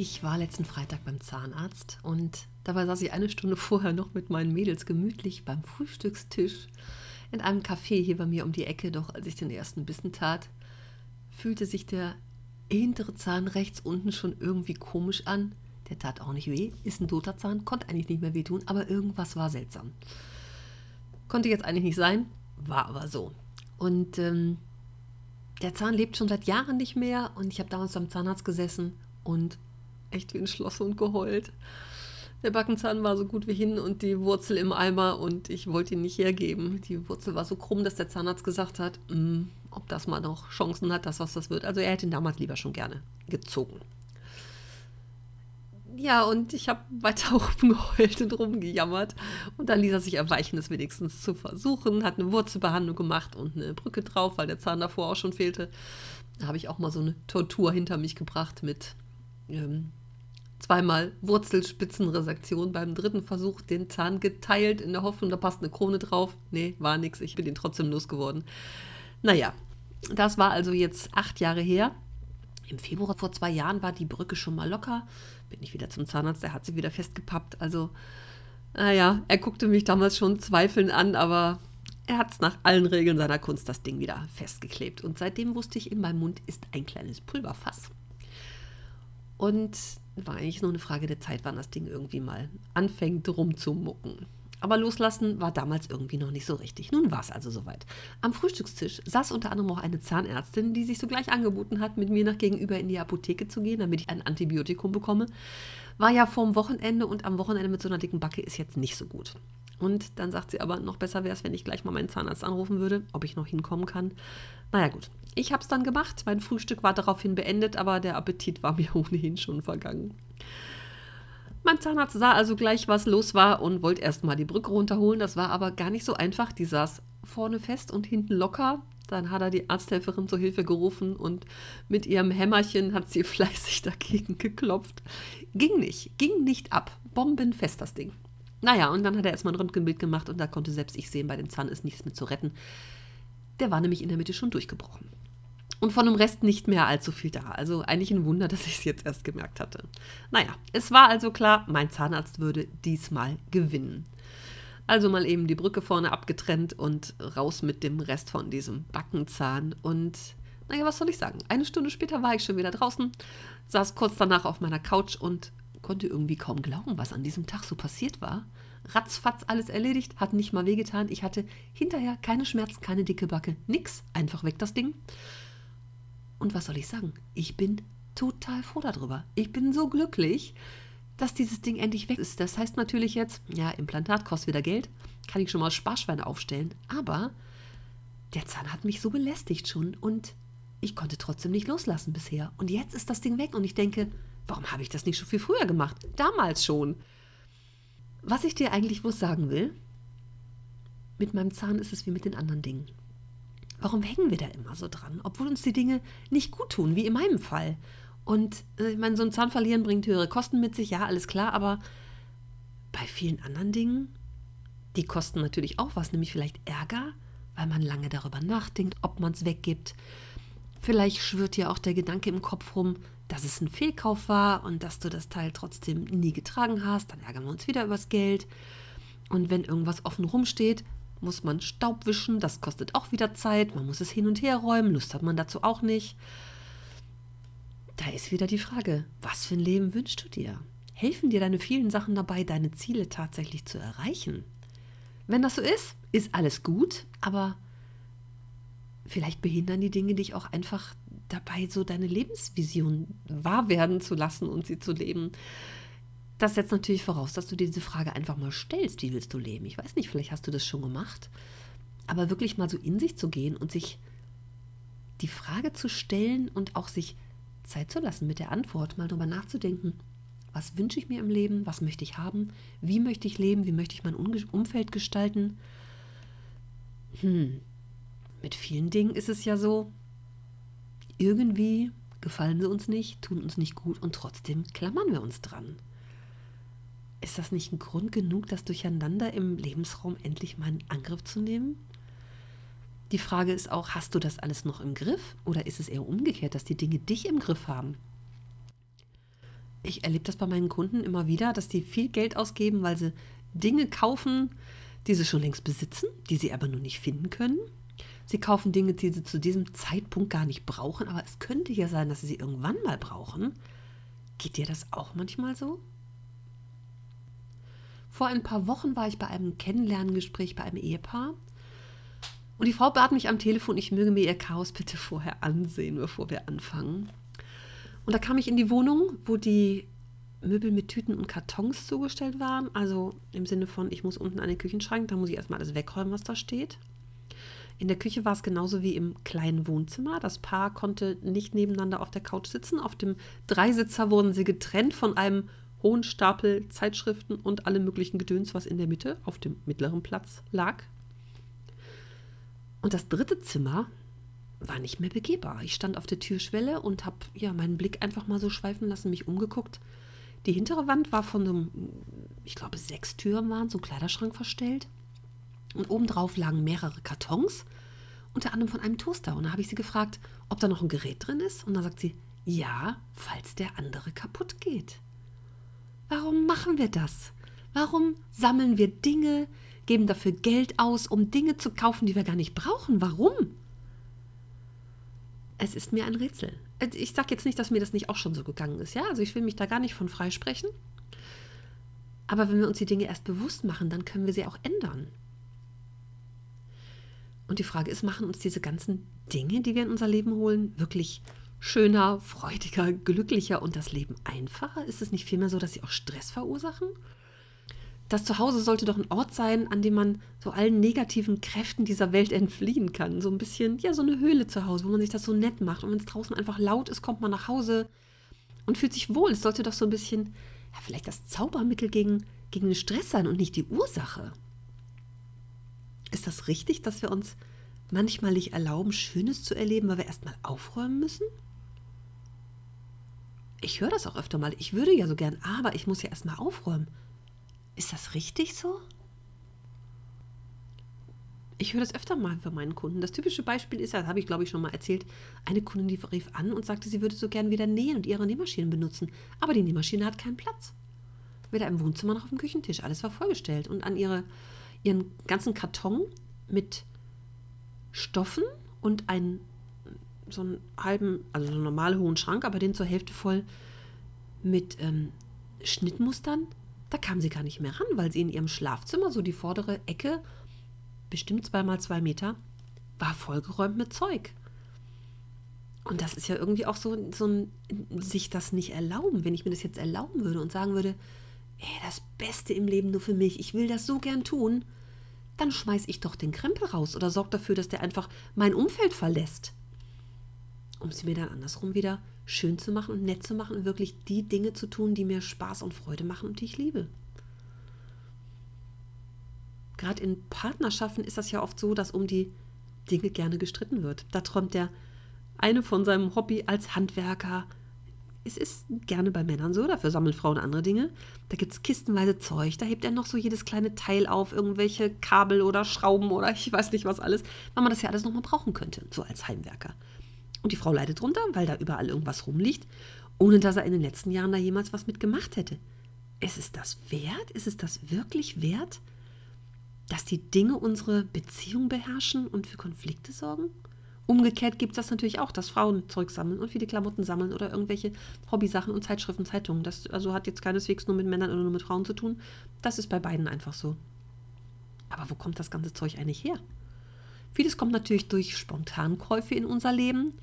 Ich war letzten Freitag beim Zahnarzt und dabei saß ich eine Stunde vorher noch mit meinen Mädels gemütlich beim Frühstückstisch in einem Café hier bei mir um die Ecke. Doch als ich den ersten Bissen tat, fühlte sich der hintere Zahn rechts unten schon irgendwie komisch an. Der tat auch nicht weh, ist ein toter Zahn, konnte eigentlich nicht mehr wehtun, aber irgendwas war seltsam. Konnte jetzt eigentlich nicht sein, war aber so. Und ähm, der Zahn lebt schon seit Jahren nicht mehr und ich habe damals beim Zahnarzt gesessen und echt wie ein Schloss und geheult. Der Backenzahn war so gut wie hin und die Wurzel im Eimer und ich wollte ihn nicht hergeben. Die Wurzel war so krumm, dass der Zahnarzt gesagt hat, mm, ob das mal noch Chancen hat, dass was das wird. Also er hätte ihn damals lieber schon gerne gezogen. Ja, und ich habe weiter rumgeheult und rumgejammert. Und dann ließ er sich erweichen, es wenigstens zu versuchen. Hat eine Wurzelbehandlung gemacht und eine Brücke drauf, weil der Zahn davor auch schon fehlte. Da habe ich auch mal so eine Tortur hinter mich gebracht mit ähm, zweimal Wurzelspitzenresektion. Beim dritten Versuch den Zahn geteilt in der Hoffnung, da passt eine Krone drauf. Nee, war nichts. Ich bin den trotzdem losgeworden. Naja, das war also jetzt acht Jahre her. Im Februar vor zwei Jahren war die Brücke schon mal locker. Bin ich wieder zum Zahnarzt, der hat sie wieder festgepappt. Also, naja, er guckte mich damals schon zweifelnd an, aber er hat es nach allen Regeln seiner Kunst das Ding wieder festgeklebt. Und seitdem wusste ich, in meinem Mund ist ein kleines Pulverfass. Und war eigentlich nur eine Frage der Zeit, wann das Ding irgendwie mal anfängt rumzumucken. Aber loslassen war damals irgendwie noch nicht so richtig. Nun war es also soweit. Am Frühstückstisch saß unter anderem auch eine Zahnärztin, die sich sogleich angeboten hat, mit mir nach gegenüber in die Apotheke zu gehen, damit ich ein Antibiotikum bekomme. War ja vorm Wochenende und am Wochenende mit so einer dicken Backe ist jetzt nicht so gut. Und dann sagt sie aber, noch besser wäre es, wenn ich gleich mal meinen Zahnarzt anrufen würde, ob ich noch hinkommen kann. Naja gut, ich habe es dann gemacht. Mein Frühstück war daraufhin beendet, aber der Appetit war mir ohnehin schon vergangen. Mein Zahnarzt sah also gleich, was los war und wollte erstmal die Brücke runterholen. Das war aber gar nicht so einfach. Die saß vorne fest und hinten locker. Dann hat er die Arzthelferin zur Hilfe gerufen und mit ihrem Hämmerchen hat sie fleißig dagegen geklopft. Ging nicht, ging nicht ab. Bombenfest das Ding. Naja, und dann hat er erstmal ein Röntgenbild gemacht und da konnte selbst ich sehen, bei dem Zahn ist nichts mehr zu retten. Der war nämlich in der Mitte schon durchgebrochen. Und von dem Rest nicht mehr allzu viel da. Also eigentlich ein Wunder, dass ich es jetzt erst gemerkt hatte. Naja, es war also klar, mein Zahnarzt würde diesmal gewinnen. Also mal eben die Brücke vorne abgetrennt und raus mit dem Rest von diesem Backenzahn. Und naja, was soll ich sagen? Eine Stunde später war ich schon wieder draußen, saß kurz danach auf meiner Couch und konnte irgendwie kaum glauben, was an diesem Tag so passiert war. Ratzfatz alles erledigt, hat nicht mal wehgetan. Ich hatte hinterher keine Schmerzen, keine dicke Backe, nix. Einfach weg das Ding. Und was soll ich sagen? Ich bin total froh darüber. Ich bin so glücklich, dass dieses Ding endlich weg ist. Das heißt natürlich jetzt, ja, Implantat kostet wieder Geld, kann ich schon mal Sparschweine aufstellen, aber der Zahn hat mich so belästigt schon und ich konnte trotzdem nicht loslassen bisher. Und jetzt ist das Ding weg und ich denke, warum habe ich das nicht schon viel früher gemacht? Damals schon. Was ich dir eigentlich wohl sagen will, mit meinem Zahn ist es wie mit den anderen Dingen. Warum hängen wir da immer so dran, obwohl uns die Dinge nicht gut tun, wie in meinem Fall? Und äh, ich meine, so ein Zahn verlieren bringt höhere Kosten mit sich, ja, alles klar, aber bei vielen anderen Dingen, die kosten natürlich auch was, nämlich vielleicht Ärger, weil man lange darüber nachdenkt, ob man es weggibt. Vielleicht schwirrt dir auch der Gedanke im Kopf rum, dass es ein Fehlkauf war und dass du das Teil trotzdem nie getragen hast. Dann ärgern wir uns wieder übers Geld. Und wenn irgendwas offen rumsteht, muss man Staub wischen, das kostet auch wieder Zeit, man muss es hin und her räumen, Lust hat man dazu auch nicht. Da ist wieder die Frage, was für ein Leben wünschst du dir? Helfen dir deine vielen Sachen dabei, deine Ziele tatsächlich zu erreichen? Wenn das so ist, ist alles gut, aber vielleicht behindern die Dinge dich auch einfach dabei, so deine Lebensvision wahr werden zu lassen und sie zu leben. Das setzt natürlich voraus, dass du dir diese Frage einfach mal stellst, wie willst du leben? Ich weiß nicht, vielleicht hast du das schon gemacht. Aber wirklich mal so in sich zu gehen und sich die Frage zu stellen und auch sich Zeit zu lassen mit der Antwort, mal drüber nachzudenken. Was wünsche ich mir im Leben? Was möchte ich haben? Wie möchte ich leben? Wie möchte ich mein Umfeld gestalten? Hm, mit vielen Dingen ist es ja so, irgendwie gefallen sie uns nicht, tun uns nicht gut und trotzdem klammern wir uns dran. Ist das nicht ein Grund genug, das Durcheinander im Lebensraum endlich mal in Angriff zu nehmen? Die Frage ist auch, hast du das alles noch im Griff oder ist es eher umgekehrt, dass die Dinge dich im Griff haben? Ich erlebe das bei meinen Kunden immer wieder, dass die viel Geld ausgeben, weil sie Dinge kaufen, die sie schon längst besitzen, die sie aber nur nicht finden können. Sie kaufen Dinge, die sie zu diesem Zeitpunkt gar nicht brauchen, aber es könnte ja sein, dass sie sie irgendwann mal brauchen. Geht dir das auch manchmal so? Vor ein paar Wochen war ich bei einem Kennenlerngespräch bei einem Ehepaar und die Frau bat mich am Telefon, ich möge mir ihr Chaos bitte vorher ansehen, bevor wir anfangen. Und da kam ich in die Wohnung, wo die Möbel mit Tüten und Kartons zugestellt waren. Also im Sinne von, ich muss unten an den Küchenschrank, da muss ich erstmal alles wegräumen, was da steht. In der Küche war es genauso wie im kleinen Wohnzimmer. Das Paar konnte nicht nebeneinander auf der Couch sitzen. Auf dem Dreisitzer wurden sie getrennt von einem hohen Stapel Zeitschriften und allem möglichen Gedöns, was in der Mitte auf dem mittleren Platz lag. Und das dritte Zimmer war nicht mehr begehbar. Ich stand auf der Türschwelle und habe ja meinen Blick einfach mal so schweifen lassen, mich umgeguckt. Die hintere Wand war von so einem, ich glaube, sechs Türen waren, so ein Kleiderschrank verstellt. Und obendrauf lagen mehrere Kartons, unter anderem von einem Toaster. Und da habe ich sie gefragt, ob da noch ein Gerät drin ist. Und dann sagt sie, ja, falls der andere kaputt geht. Warum machen wir das? Warum sammeln wir Dinge, geben dafür Geld aus, um Dinge zu kaufen, die wir gar nicht brauchen. Warum? Es ist mir ein Rätsel. Ich sage jetzt nicht, dass mir das nicht auch schon so gegangen ist, ja? Also ich will mich da gar nicht von freisprechen. Aber wenn wir uns die Dinge erst bewusst machen, dann können wir sie auch ändern. Und die Frage ist, machen uns diese ganzen Dinge, die wir in unser Leben holen, wirklich schöner, freudiger, glücklicher und das Leben einfacher? Ist es nicht vielmehr so, dass sie auch Stress verursachen? das Zuhause sollte doch ein Ort sein, an dem man so allen negativen Kräften dieser Welt entfliehen kann. So ein bisschen, ja, so eine Höhle zu Hause, wo man sich das so nett macht. Und wenn es draußen einfach laut ist, kommt man nach Hause und fühlt sich wohl. Es sollte doch so ein bisschen, ja, vielleicht das Zaubermittel gegen, gegen den Stress sein und nicht die Ursache. Ist das richtig, dass wir uns manchmal nicht erlauben, Schönes zu erleben, weil wir erstmal aufräumen müssen? Ich höre das auch öfter mal. Ich würde ja so gern, aber ich muss ja erstmal aufräumen. Ist das richtig so? Ich höre das öfter mal von meinen Kunden. Das typische Beispiel ist, das habe ich glaube ich schon mal erzählt, eine Kundin, die rief an und sagte, sie würde so gern wieder nähen und ihre Nähmaschinen benutzen. Aber die Nähmaschine hat keinen Platz. Weder im Wohnzimmer noch auf dem Küchentisch. Alles war vollgestellt. Und an ihre, ihren ganzen Karton mit Stoffen und einen so einen halben, also so einen normalen hohen Schrank, aber den zur Hälfte voll mit ähm, Schnittmustern da kam sie gar nicht mehr ran, weil sie in ihrem Schlafzimmer, so die vordere Ecke, bestimmt zweimal zwei Meter, war vollgeräumt mit Zeug. Und das ist ja irgendwie auch so, so ein sich das nicht erlauben. Wenn ich mir das jetzt erlauben würde und sagen würde, ey, das Beste im Leben nur für mich, ich will das so gern tun, dann schmeiß ich doch den Krempel raus oder sorge dafür, dass der einfach mein Umfeld verlässt. Um sie mir dann andersrum wieder schön zu machen und nett zu machen und wirklich die Dinge zu tun, die mir Spaß und Freude machen und die ich liebe. Gerade in Partnerschaften ist das ja oft so, dass um die Dinge gerne gestritten wird. Da träumt der eine von seinem Hobby als Handwerker. Es ist gerne bei Männern so, dafür sammeln Frauen andere Dinge. Da gibt es kistenweise Zeug, da hebt er noch so jedes kleine Teil auf, irgendwelche Kabel oder Schrauben oder ich weiß nicht was alles, weil man das ja alles nochmal brauchen könnte, so als Heimwerker. Und die Frau leidet drunter, weil da überall irgendwas rumliegt, ohne dass er in den letzten Jahren da jemals was mitgemacht hätte. Ist es das wert? Ist es das wirklich wert, dass die Dinge unsere Beziehung beherrschen und für Konflikte sorgen? Umgekehrt gibt es das natürlich auch, dass Frauen Zeug sammeln und viele Klamotten sammeln oder irgendwelche Hobbysachen und Zeitschriften, Zeitungen. Das also hat jetzt keineswegs nur mit Männern oder nur mit Frauen zu tun. Das ist bei beiden einfach so. Aber wo kommt das ganze Zeug eigentlich her? Vieles kommt natürlich durch Spontankäufe in unser Leben.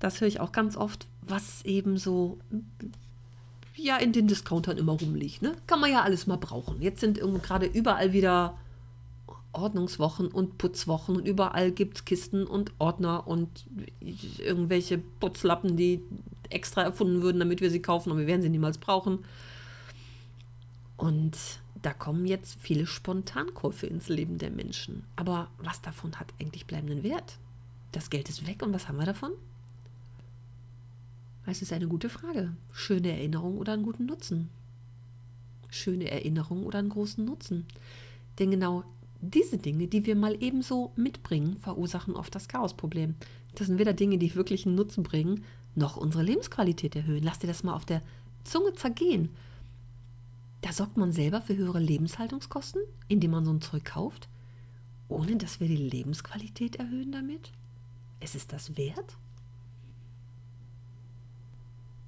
Das höre ich auch ganz oft, was eben so ja in den Discountern immer rumliegt. Ne? Kann man ja alles mal brauchen. Jetzt sind gerade überall wieder Ordnungswochen und Putzwochen und überall gibt es Kisten und Ordner und irgendwelche Putzlappen, die extra erfunden würden, damit wir sie kaufen, und wir werden sie niemals brauchen. Und da kommen jetzt viele Spontankäufe ins Leben der Menschen. Aber was davon hat eigentlich bleibenden Wert? Das Geld ist weg und was haben wir davon? Es ist eine gute Frage. Schöne Erinnerung oder einen guten Nutzen? Schöne Erinnerung oder einen großen Nutzen? Denn genau diese Dinge, die wir mal ebenso mitbringen, verursachen oft das Chaosproblem. Das sind weder Dinge, die wirklich einen Nutzen bringen, noch unsere Lebensqualität erhöhen. Lass dir das mal auf der Zunge zergehen. Da sorgt man selber für höhere Lebenshaltungskosten, indem man so ein Zeug kauft, ohne dass wir die Lebensqualität erhöhen damit? Ist es das wert?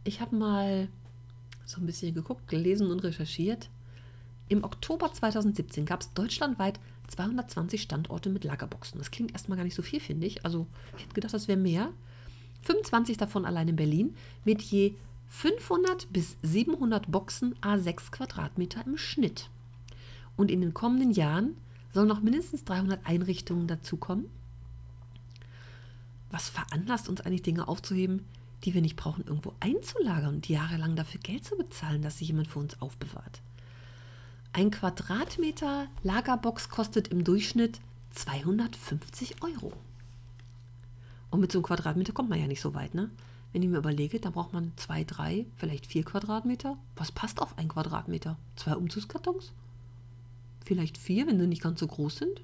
Ich habe mal so ein bisschen geguckt, gelesen und recherchiert. Im Oktober 2017 gab es deutschlandweit 220 Standorte mit Lagerboxen. Das klingt erstmal gar nicht so viel, finde ich. Also ich hätte gedacht, das wäre mehr. 25 davon allein in Berlin mit je 500 bis 700 Boxen A6 Quadratmeter im Schnitt. Und in den kommenden Jahren sollen noch mindestens 300 Einrichtungen dazukommen. Was veranlasst uns eigentlich Dinge aufzuheben, die wir nicht brauchen, irgendwo einzulagern und jahrelang dafür Geld zu bezahlen, dass sich jemand für uns aufbewahrt? Ein Quadratmeter Lagerbox kostet im Durchschnitt 250 Euro. Und mit so einem Quadratmeter kommt man ja nicht so weit, ne? Wenn ich mir überlege, da braucht man zwei, drei, vielleicht vier Quadratmeter. Was passt auf ein Quadratmeter? Zwei Umzugskartons? Vielleicht vier, wenn sie nicht ganz so groß sind?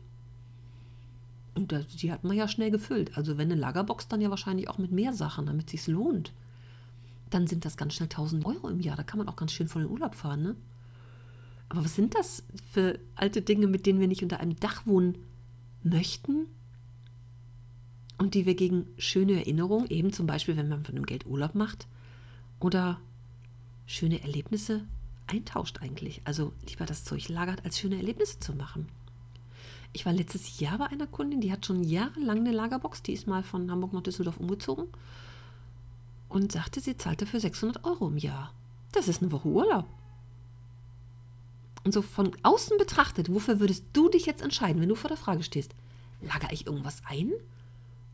Und die hat man ja schnell gefüllt. Also wenn eine Lagerbox, dann ja wahrscheinlich auch mit mehr Sachen, damit es sich lohnt. Dann sind das ganz schnell 1000 Euro im Jahr. Da kann man auch ganz schön vor den Urlaub fahren, ne? Aber was sind das für alte Dinge, mit denen wir nicht unter einem Dach wohnen möchten? Und die wir gegen schöne Erinnerungen, eben zum Beispiel, wenn man von dem Geld Urlaub macht, oder schöne Erlebnisse eintauscht eigentlich. Also lieber das Zeug lagert, als schöne Erlebnisse zu machen. Ich war letztes Jahr bei einer Kundin, die hat schon jahrelang eine Lagerbox, die ist mal von Hamburg nach Düsseldorf umgezogen und sagte, sie zahlte für 600 Euro im Jahr. Das ist eine Woche Urlaub. Und so von außen betrachtet, wofür würdest du dich jetzt entscheiden, wenn du vor der Frage stehst? Lagere ich irgendwas ein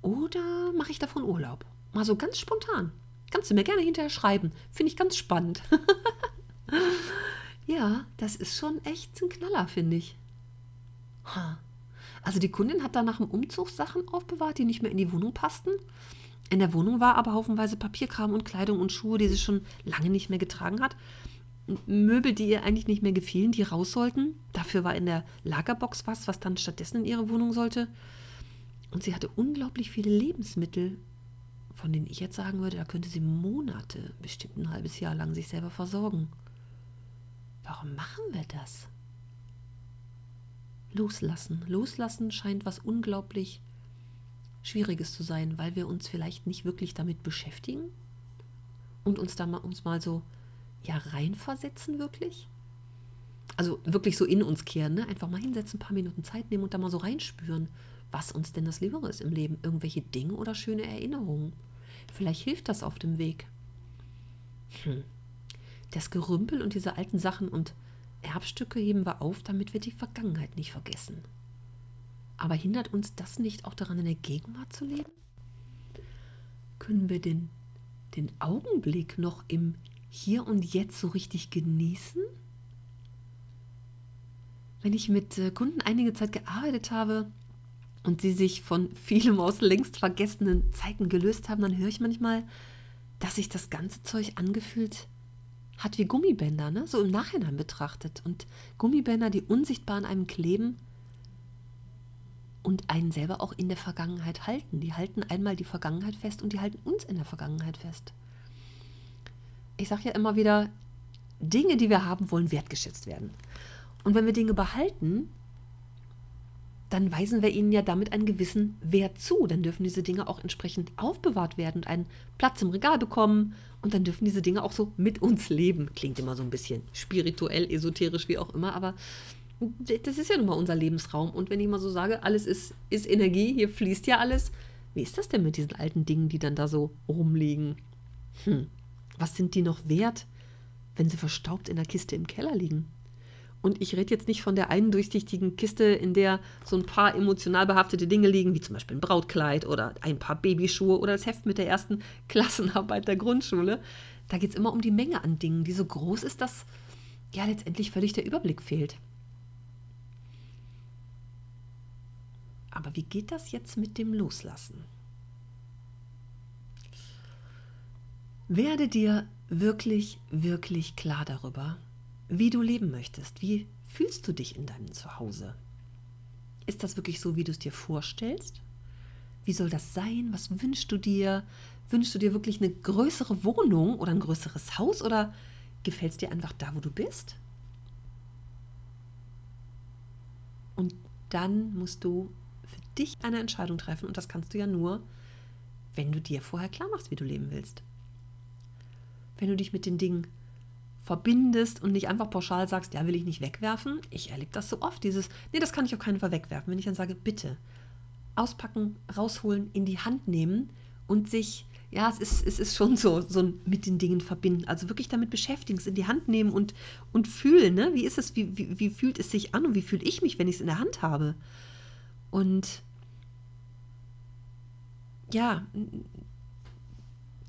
oder mache ich davon Urlaub? Mal so ganz spontan. Kannst du mir gerne hinterher schreiben. Finde ich ganz spannend. ja, das ist schon echt ein Knaller, finde ich. Also die Kundin hat dann nach dem Umzug Sachen aufbewahrt, die nicht mehr in die Wohnung passten. In der Wohnung war aber haufenweise Papierkram und Kleidung und Schuhe, die sie schon lange nicht mehr getragen hat. Möbel, die ihr eigentlich nicht mehr gefielen, die raus sollten. Dafür war in der Lagerbox was, was dann stattdessen in ihre Wohnung sollte. Und sie hatte unglaublich viele Lebensmittel, von denen ich jetzt sagen würde, da könnte sie Monate, bestimmt ein halbes Jahr lang sich selber versorgen. Warum machen wir das? Loslassen. Loslassen scheint was unglaublich Schwieriges zu sein, weil wir uns vielleicht nicht wirklich damit beschäftigen und uns da mal, uns mal so ja reinversetzen wirklich. Also wirklich so in uns kehren, ne? einfach mal hinsetzen, ein paar Minuten Zeit nehmen und da mal so reinspüren, was uns denn das Liebere ist im Leben. Irgendwelche Dinge oder schöne Erinnerungen. Vielleicht hilft das auf dem Weg. Hm. Das Gerümpel und diese alten Sachen und Erbstücke heben wir auf, damit wir die Vergangenheit nicht vergessen. Aber hindert uns das nicht auch daran, in der Gegenwart zu leben? Können wir den, den Augenblick noch im hier und jetzt so richtig genießen? Wenn ich mit äh, Kunden einige Zeit gearbeitet habe und sie sich von vielem aus längst vergessenen Zeiten gelöst haben, dann höre ich manchmal, dass sich das ganze Zeug angefühlt hat wie Gummibänder, ne? so im Nachhinein betrachtet. Und Gummibänder, die unsichtbar an einem kleben und einen selber auch in der Vergangenheit halten. Die halten einmal die Vergangenheit fest und die halten uns in der Vergangenheit fest ich sage ja immer wieder, Dinge, die wir haben wollen, wertgeschätzt werden. Und wenn wir Dinge behalten, dann weisen wir ihnen ja damit einen gewissen Wert zu. Dann dürfen diese Dinge auch entsprechend aufbewahrt werden und einen Platz im Regal bekommen. Und dann dürfen diese Dinge auch so mit uns leben. Klingt immer so ein bisschen spirituell, esoterisch, wie auch immer, aber das ist ja nun mal unser Lebensraum. Und wenn ich mal so sage, alles ist, ist Energie, hier fließt ja alles, wie ist das denn mit diesen alten Dingen, die dann da so rumliegen? Hm. Was sind die noch wert, wenn sie verstaubt in der Kiste im Keller liegen? Und ich rede jetzt nicht von der einen durchsichtigen Kiste, in der so ein paar emotional behaftete Dinge liegen, wie zum Beispiel ein Brautkleid oder ein paar Babyschuhe oder das Heft mit der ersten Klassenarbeit der Grundschule. Da geht es immer um die Menge an Dingen, die so groß ist, dass ja letztendlich völlig der Überblick fehlt. Aber wie geht das jetzt mit dem Loslassen? Werde dir wirklich, wirklich klar darüber, wie du leben möchtest. Wie fühlst du dich in deinem Zuhause? Ist das wirklich so, wie du es dir vorstellst? Wie soll das sein? Was wünschst du dir? Wünschst du dir wirklich eine größere Wohnung oder ein größeres Haus oder gefällt es dir einfach da, wo du bist? Und dann musst du für dich eine Entscheidung treffen und das kannst du ja nur, wenn du dir vorher klar machst, wie du leben willst. Wenn du dich mit den Dingen verbindest und nicht einfach pauschal sagst, ja, will ich nicht wegwerfen. Ich erlebe das so oft, dieses, nee, das kann ich auf keinen Fall wegwerfen. Wenn ich dann sage, bitte, auspacken, rausholen, in die Hand nehmen und sich, ja, es ist, es ist schon so, so mit den Dingen verbinden. Also wirklich damit beschäftigen, es in die Hand nehmen und, und fühlen, ne? Wie ist es, wie, wie, wie fühlt es sich an und wie fühle ich mich, wenn ich es in der Hand habe? Und ja,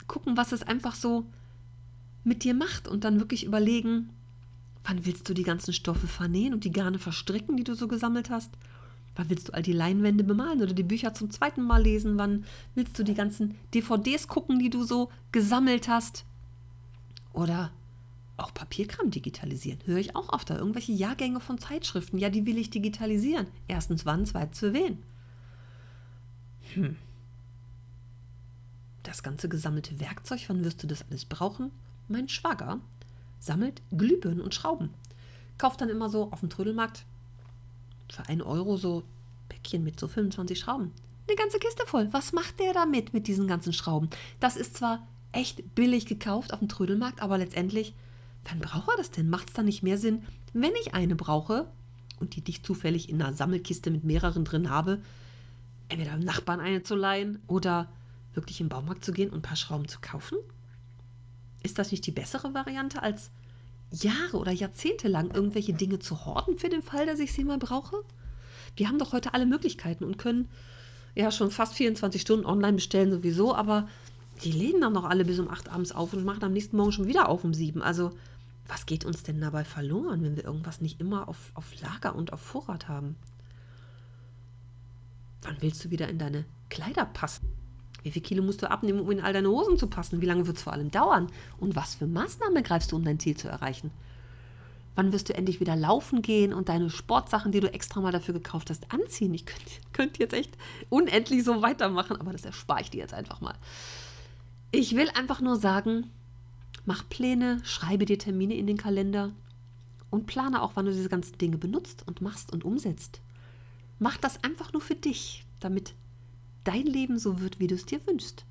gucken, was es einfach so mit dir macht und dann wirklich überlegen, wann willst du die ganzen Stoffe vernähen und die Garne verstricken, die du so gesammelt hast? Wann willst du all die Leinwände bemalen oder die Bücher zum zweiten Mal lesen? Wann willst du die ganzen DVDs gucken, die du so gesammelt hast? Oder auch Papierkram digitalisieren. Höre ich auch oft da. Irgendwelche Jahrgänge von Zeitschriften. Ja, die will ich digitalisieren. Erstens wann, zweitens für wen? Hm. Das ganze gesammelte Werkzeug, wann wirst du das alles brauchen? Mein Schwager sammelt Glühbirnen und Schrauben. Kauft dann immer so auf dem Trödelmarkt für einen Euro so Päckchen mit so 25 Schrauben. Eine ganze Kiste voll. Was macht der damit mit diesen ganzen Schrauben? Das ist zwar echt billig gekauft auf dem Trödelmarkt, aber letztendlich, wann braucht er das denn? Macht es dann nicht mehr Sinn, wenn ich eine brauche und die dich zufällig in einer Sammelkiste mit mehreren drin habe, entweder dem Nachbarn eine zu leihen oder wirklich im Baumarkt zu gehen und ein paar Schrauben zu kaufen? Ist das nicht die bessere Variante, als Jahre oder Jahrzehnte lang irgendwelche Dinge zu horten für den Fall, dass ich sie mal brauche? Wir haben doch heute alle Möglichkeiten und können ja schon fast 24 Stunden online bestellen sowieso, aber die Läden dann noch alle bis um 8 abends auf und machen am nächsten Morgen schon wieder auf um 7. Also was geht uns denn dabei verloren, wenn wir irgendwas nicht immer auf, auf Lager und auf Vorrat haben? Wann willst du wieder in deine Kleider passen? Wie viel Kilo musst du abnehmen, um in all deine Hosen zu passen? Wie lange wird es vor allem dauern? Und was für Maßnahmen greifst du, um dein Ziel zu erreichen? Wann wirst du endlich wieder laufen gehen und deine Sportsachen, die du extra mal dafür gekauft hast, anziehen? Ich könnte könnt jetzt echt unendlich so weitermachen, aber das erspare ich dir jetzt einfach mal. Ich will einfach nur sagen, mach Pläne, schreibe dir Termine in den Kalender und plane auch, wann du diese ganzen Dinge benutzt und machst und umsetzt. Mach das einfach nur für dich, damit dein Leben so wird, wie du es dir wünschst.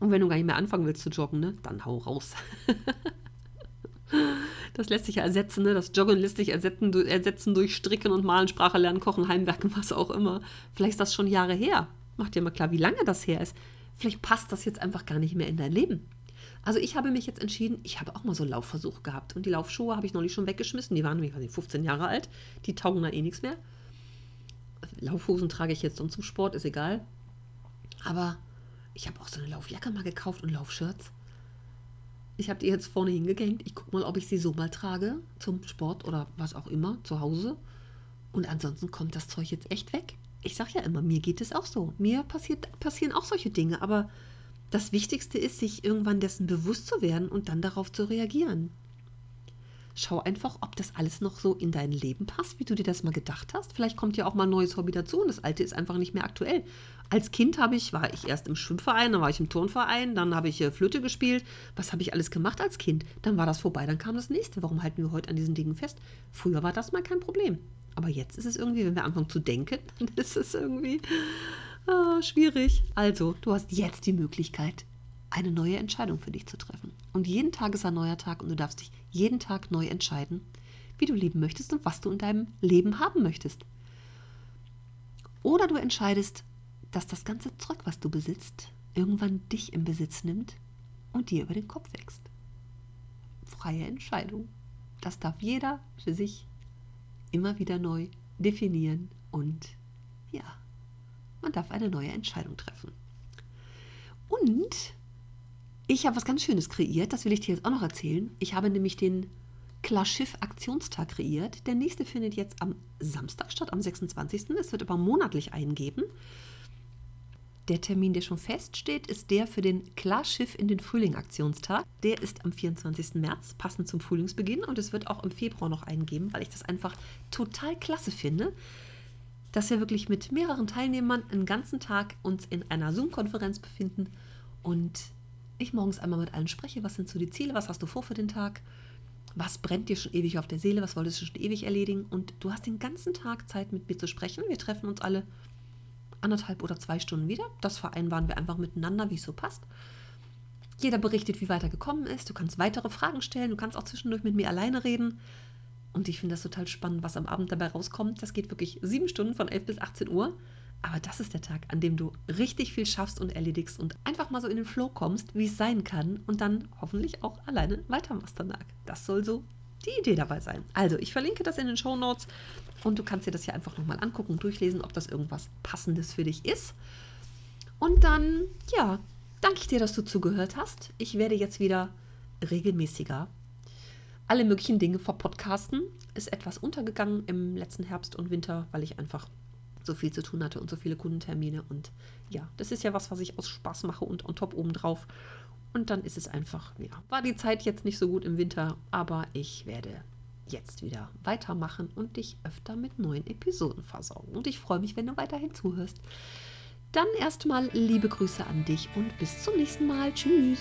Und wenn du gar nicht mehr anfangen willst zu joggen, ne, dann hau raus. das lässt sich ja ersetzen, ne? Das Joggen lässt sich ersetzen, ersetzen durch Stricken und Malen, Sprache lernen, Kochen, Heimwerken, was auch immer. Vielleicht ist das schon Jahre her. Mach dir mal klar, wie lange das her ist. Vielleicht passt das jetzt einfach gar nicht mehr in dein Leben. Also ich habe mich jetzt entschieden, ich habe auch mal so Laufversuche gehabt. Und die Laufschuhe habe ich noch nicht schon weggeschmissen. Die waren, ich weiß nicht, 15 Jahre alt. Die taugen da eh nichts mehr. Laufhosen trage ich jetzt sonst zum Sport, ist egal. Aber ich habe auch so eine Laufjacke mal gekauft und Laufshirts. Ich habe die jetzt vorne hingehängt. Ich gucke mal, ob ich sie so mal trage zum Sport oder was auch immer zu Hause. Und ansonsten kommt das Zeug jetzt echt weg. Ich sage ja immer, mir geht es auch so. Mir passiert, passieren auch solche Dinge. Aber das Wichtigste ist, sich irgendwann dessen bewusst zu werden und dann darauf zu reagieren. Schau einfach, ob das alles noch so in dein Leben passt, wie du dir das mal gedacht hast. Vielleicht kommt ja auch mal ein neues Hobby dazu und das alte ist einfach nicht mehr aktuell. Als Kind habe ich, war ich erst im Schwimmverein, dann war ich im Turnverein, dann habe ich äh, Flöte gespielt. Was habe ich alles gemacht als Kind? Dann war das vorbei, dann kam das nächste. Warum halten wir heute an diesen Dingen fest? Früher war das mal kein Problem. Aber jetzt ist es irgendwie, wenn wir anfangen zu denken, dann ist es irgendwie ah, schwierig. Also, du hast jetzt die Möglichkeit, eine neue Entscheidung für dich zu treffen. Und jeden Tag ist ein neuer Tag und du darfst dich jeden Tag neu entscheiden, wie du leben möchtest und was du in deinem Leben haben möchtest. Oder du entscheidest, dass das ganze Zeug, was du besitzt, irgendwann dich im Besitz nimmt und dir über den Kopf wächst. Freie Entscheidung. das darf jeder für sich immer wieder neu definieren und ja, man darf eine neue Entscheidung treffen. Und ich habe was ganz Schönes kreiert, das will ich dir jetzt auch noch erzählen. Ich habe nämlich den Klarschiff Aktionstag kreiert. Der nächste findet jetzt am Samstag statt, am 26. Es wird aber monatlich eingeben. Der Termin, der schon feststeht, ist der für den Klarschiff in den Frühling Aktionstag. Der ist am 24. März, passend zum Frühlingsbeginn. Und es wird auch im Februar noch eingeben, weil ich das einfach total klasse finde, dass wir wirklich mit mehreren Teilnehmern einen ganzen Tag uns in einer Zoom-Konferenz befinden und ich morgens einmal mit allen spreche, was sind so die Ziele, was hast du vor für den Tag, was brennt dir schon ewig auf der Seele, was wolltest du schon ewig erledigen und du hast den ganzen Tag Zeit mit mir zu sprechen. Wir treffen uns alle anderthalb oder zwei Stunden wieder. Das vereinbaren wir einfach miteinander, wie es so passt. Jeder berichtet, wie weiter gekommen ist. Du kannst weitere Fragen stellen. Du kannst auch zwischendurch mit mir alleine reden. Und ich finde das total spannend, was am Abend dabei rauskommt. Das geht wirklich sieben Stunden von 11 bis 18 Uhr. Aber das ist der Tag, an dem du richtig viel schaffst und erledigst und einfach mal so in den Flow kommst, wie es sein kann und dann hoffentlich auch alleine weitermachst danach. Das soll so die Idee dabei sein. Also, ich verlinke das in den Show Notes und du kannst dir das hier einfach nochmal angucken und durchlesen, ob das irgendwas Passendes für dich ist. Und dann, ja, danke ich dir, dass du zugehört hast. Ich werde jetzt wieder regelmäßiger alle möglichen Dinge verpodcasten. Ist etwas untergegangen im letzten Herbst und Winter, weil ich einfach so viel zu tun hatte und so viele Kundentermine. Und ja, das ist ja was, was ich aus Spaß mache und on top obendrauf. Und dann ist es einfach, ja, war die Zeit jetzt nicht so gut im Winter, aber ich werde jetzt wieder weitermachen und dich öfter mit neuen Episoden versorgen. Und ich freue mich, wenn du weiterhin zuhörst. Dann erstmal liebe Grüße an dich und bis zum nächsten Mal. Tschüss.